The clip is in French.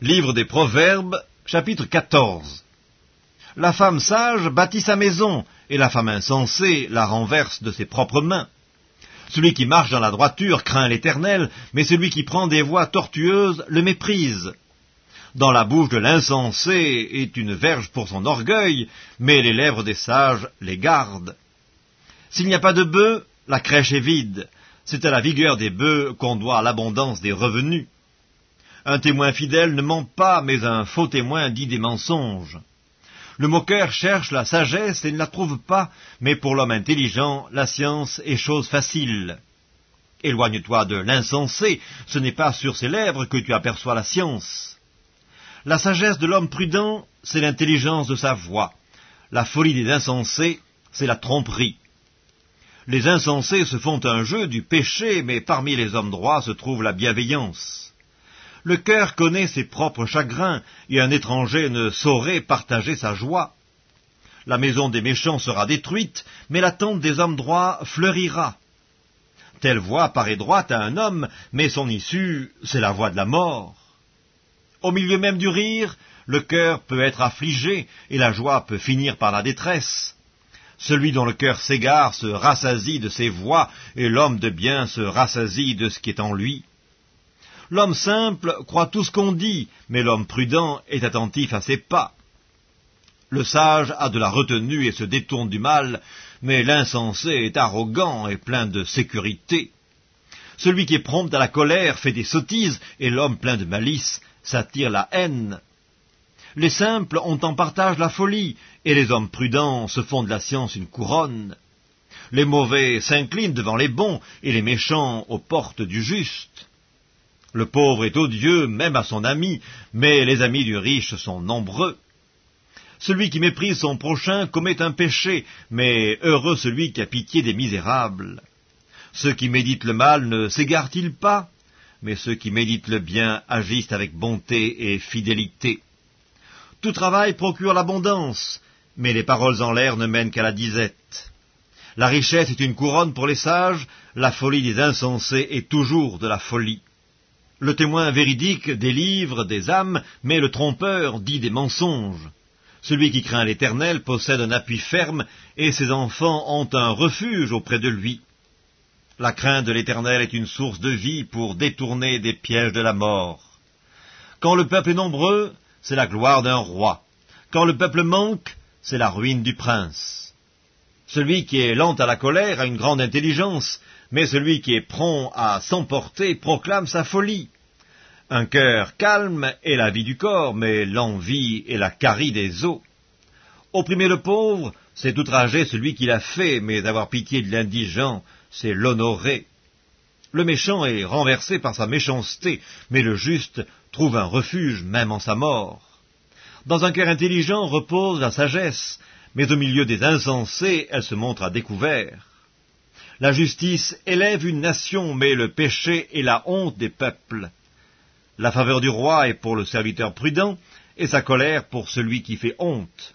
Livre des Proverbes, chapitre 14 La femme sage bâtit sa maison, et la femme insensée la renverse de ses propres mains. Celui qui marche dans la droiture craint l'Éternel, mais celui qui prend des voies tortueuses le méprise. Dans la bouche de l'insensé est une verge pour son orgueil, mais les lèvres des sages les gardent. S'il n'y a pas de bœufs, la crèche est vide. C'est à la vigueur des bœufs qu'on doit l'abondance des revenus. Un témoin fidèle ne ment pas, mais un faux témoin dit des mensonges. Le moqueur cherche la sagesse et ne la trouve pas, mais pour l'homme intelligent, la science est chose facile. Éloigne-toi de l'insensé, ce n'est pas sur ses lèvres que tu aperçois la science. La sagesse de l'homme prudent, c'est l'intelligence de sa voix. La folie des insensés, c'est la tromperie. Les insensés se font un jeu du péché, mais parmi les hommes droits se trouve la bienveillance. Le cœur connaît ses propres chagrins, et un étranger ne saurait partager sa joie. La maison des méchants sera détruite, mais la tente des hommes droits fleurira. Telle voie paraît droite à un homme, mais son issue, c'est la voie de la mort. Au milieu même du rire, le cœur peut être affligé, et la joie peut finir par la détresse. Celui dont le cœur s'égare se rassasie de ses voix, et l'homme de bien se rassasie de ce qui est en lui. L'homme simple croit tout ce qu'on dit, mais l'homme prudent est attentif à ses pas. Le sage a de la retenue et se détourne du mal, mais l'insensé est arrogant et plein de sécurité. Celui qui est prompt à la colère fait des sottises, et l'homme plein de malice s'attire la haine. Les simples ont en partage la folie, et les hommes prudents se font de la science une couronne. Les mauvais s'inclinent devant les bons, et les méchants aux portes du juste. Le pauvre est odieux même à son ami, mais les amis du riche sont nombreux. Celui qui méprise son prochain commet un péché, mais heureux celui qui a pitié des misérables. Ceux qui méditent le mal ne s'égarent-ils pas Mais ceux qui méditent le bien agissent avec bonté et fidélité. Tout travail procure l'abondance, mais les paroles en l'air ne mènent qu'à la disette. La richesse est une couronne pour les sages, la folie des insensés est toujours de la folie. Le témoin véridique délivre des âmes, mais le trompeur dit des mensonges. Celui qui craint l'Éternel possède un appui ferme, et ses enfants ont un refuge auprès de lui. La crainte de l'Éternel est une source de vie pour détourner des pièges de la mort. Quand le peuple est nombreux, c'est la gloire d'un roi. Quand le peuple manque, c'est la ruine du prince. Celui qui est lent à la colère a une grande intelligence, mais celui qui est prompt à s'emporter proclame sa folie. Un cœur calme est la vie du corps, mais l'envie est la carie des os. Opprimer le pauvre, c'est outrager celui qui l'a fait, mais avoir pitié de l'indigent, c'est l'honorer. Le méchant est renversé par sa méchanceté, mais le juste trouve un refuge même en sa mort. Dans un cœur intelligent repose la sagesse, mais au milieu des insensés, elle se montre à découvert. La justice élève une nation, mais le péché est la honte des peuples. La faveur du roi est pour le serviteur prudent, et sa colère pour celui qui fait honte.